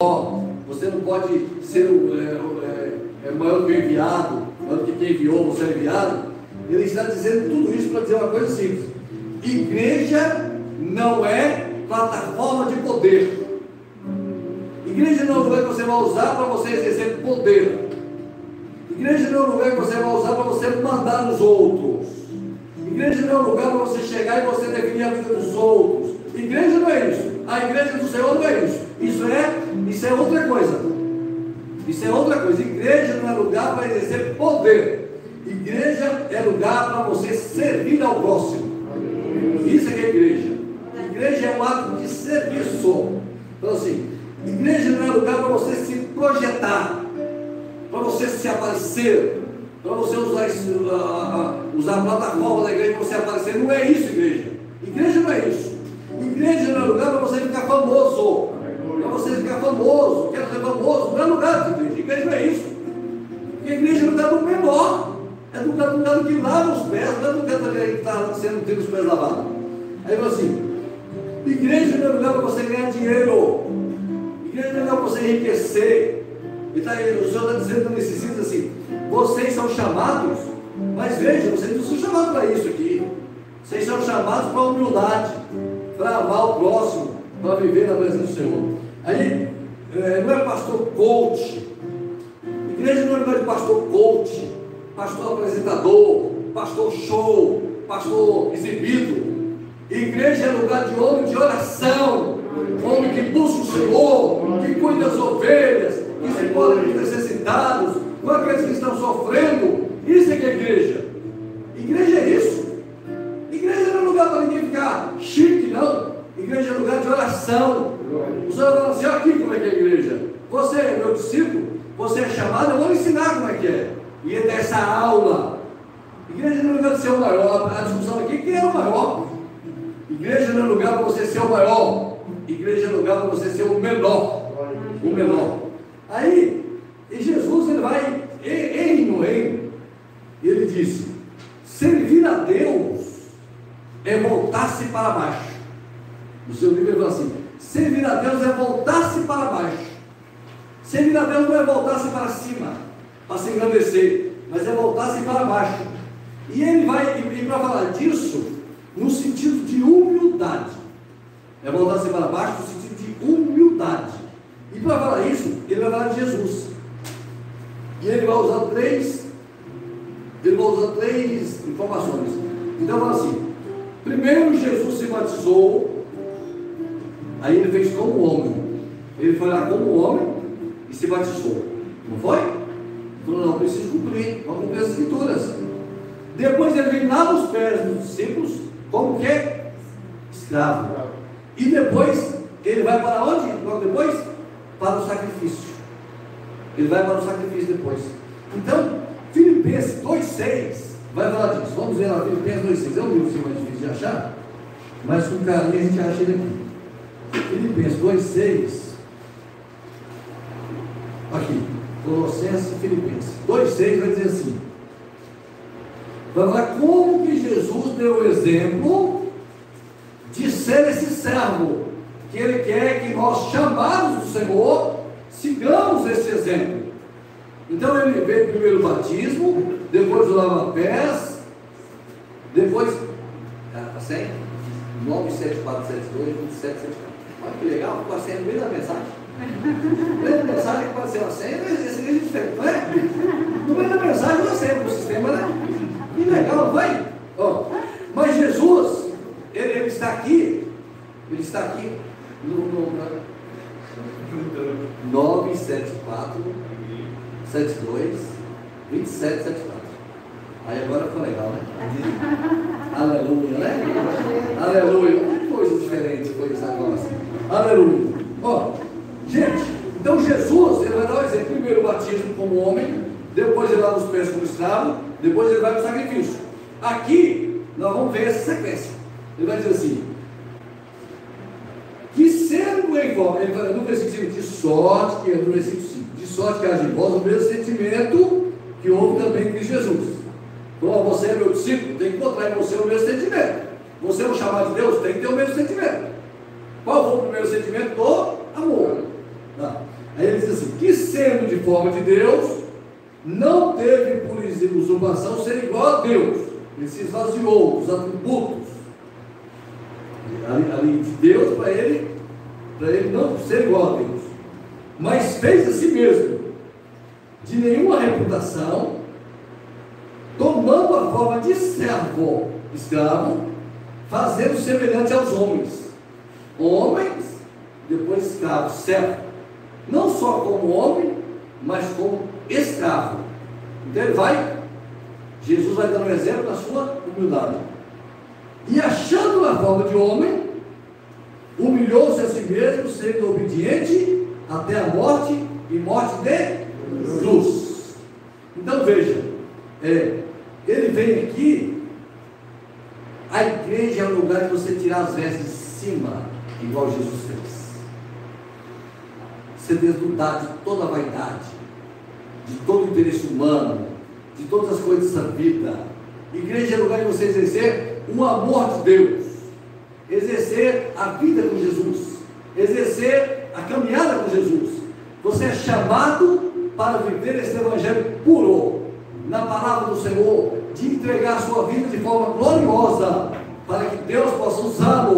menor, você não pode ser o, é, é, é maior que o enviado, maior que quem enviou, você é enviado. Ele está dizendo tudo isso para dizer uma coisa simples: igreja não é plataforma de poder. Igreja não é um lugar que você vai usar para você exercer poder. Igreja não é um lugar que você vai usar para você mandar nos outros. Igreja não é um lugar para você chegar e você definir a vida dos outros. Igreja é. Igreja do Senhor não é isso. Isso é, isso é outra coisa. Isso é outra coisa. Igreja não é lugar para exercer poder. Igreja é lugar para você servir ao próximo. Isso é que é igreja. Igreja é um ato de serviço. Então assim, igreja não é lugar para você se projetar, para você se aparecer, para você usar, usar a plataforma da igreja para você aparecer. Não é isso, igreja. Igreja não é isso. Igreja não é lugar para famoso. Para você ficar famoso. Quero ser famoso. Não é lugar de igreja. Igreja não é isso. Porque a igreja é lugar do menor. É do lugar, lugar que lava os pés. Não é do lugar que está sendo tendo os pés lavados. Aí fala assim: igreja não é lugar para você ganhar dinheiro. Igreja não é lugar para você enriquecer. E tá, o Senhor está dizendo nesses dias assim: vocês são chamados, mas veja, vocês não são chamados para isso aqui. Vocês são chamados para humildade, para amar o próximo, para viver na presença do Senhor. Aí, é, não é pastor coach. Igreja não é lugar de pastor coach, pastor apresentador, pastor show, pastor exibido. Igreja é lugar de homem de oração, homem que busca o Senhor, que cuida das ovelhas, que se importa com os necessitados, com aqueles que estão sofrendo. Você é meu discípulo, você é chamado, eu vou ensinar como é que é. E é dessa aula. Igreja não é lugar de ser o maior. A discussão aqui quem é o maior. Igreja não é lugar para você ser o maior. Igreja é lugar para você ser o menor. O menor. Aí, e Jesus ele vai em no reino. Ele disse: servir a Deus é voltar-se para baixo. No seu livro ele fala assim: servir a Deus é voltar-se para baixo. Servir a Deus não é voltar-se para cima, para se engrandecer, mas é voltar-se para baixo. E ele vai, e para falar disso, no sentido de humildade. É voltar-se para baixo no sentido de humildade. E para falar isso, ele vai falar de Jesus. E ele vai usar três, ele vai usar três informações. Então fala assim, primeiro Jesus se batizou, aí ele fez como homem. Ele foi lá como homem e batizou. Não foi? Falou, não, preciso cumprir, vamos cumprir as escrituras. Depois ele vem lá nos pés dos discípulos, como que? Escravo. E depois, ele vai para onde? Logo depois? Para o sacrifício. Ele vai para o sacrifício depois. Então, Filipenses 2,6 vai falar disso. Vamos ver lá, Filipenses 2,6. É um livro mais difícil de achar, mas com carinho a gente acha ele aqui. Filipenses 2,6. Aqui, Colossenses e Filipenses. 2,6 vai dizer assim. Vai falar como que Jesus deu o exemplo de ser esse servo, que ele quer que nós, chamados do Senhor, sigamos esse exemplo. Então ele veio primeiro o batismo, depois o lava-pés, depois. Está sem? 97472 2774. Olha que legal, ficou a senha da mensagem. No da mensagem pode ser uma senha, esse é diferente, não é? No meio mensagem uma senha para o sistema, né? Que legal, vai? Oh, mas Jesus, ele, ele, está aqui, ele está aqui no, no, 974 72 2774. Aí agora ficou legal, né? Aleluia, né? Aleluia. Que coisa diferente foi isso agora. Aleluia. Ó, então O exemplo. Primeiro o batismo como homem, depois ele lava os pés como escravo, depois ele vai para o sacrifício. Aqui, nós vamos ver essa sequência. Ele vai dizer assim: que sendo em forma, ele fala no versículo 5, de sorte, que é no versículo 5, de sorte que haja em vós o mesmo sentimento que houve também em Cristo Jesus. Então, você é meu discípulo, tem que encontrar em você o mesmo sentimento. Você é um chamado de Deus, tem que ter o mesmo sentimento. Qual foi o primeiro sentimento? Do amor. Não. Aí ele diz assim: que forma de Deus, não teve por usurpação ser igual a Deus. Ele se esvaziou dos atributos ali, ali de Deus para ele, para ele não ser igual a Deus. Mas fez a si mesmo, de nenhuma reputação, tomando a forma de servo, escravo, fazendo semelhante aos homens. Homens, depois escravo, servo. Não só como homem, mas como escravo. Então ele vai, Jesus vai dando um exemplo na sua humildade. E achando a forma de homem, humilhou-se a si mesmo, sendo obediente até a morte e morte de cruz. Então veja, é, ele vem aqui, a igreja é o lugar de você tirar as vestes de cima, igual Jesus fez. Você desnudar de toda a vaidade, de todo o interesse humano, de todas as coisas da vida. Igreja é lugar de você exercer o amor de Deus, exercer a vida com Jesus, exercer a caminhada com Jesus. Você é chamado para viver esse evangelho puro, na palavra do Senhor, de entregar a sua vida de forma gloriosa, para que Deus possa usá-lo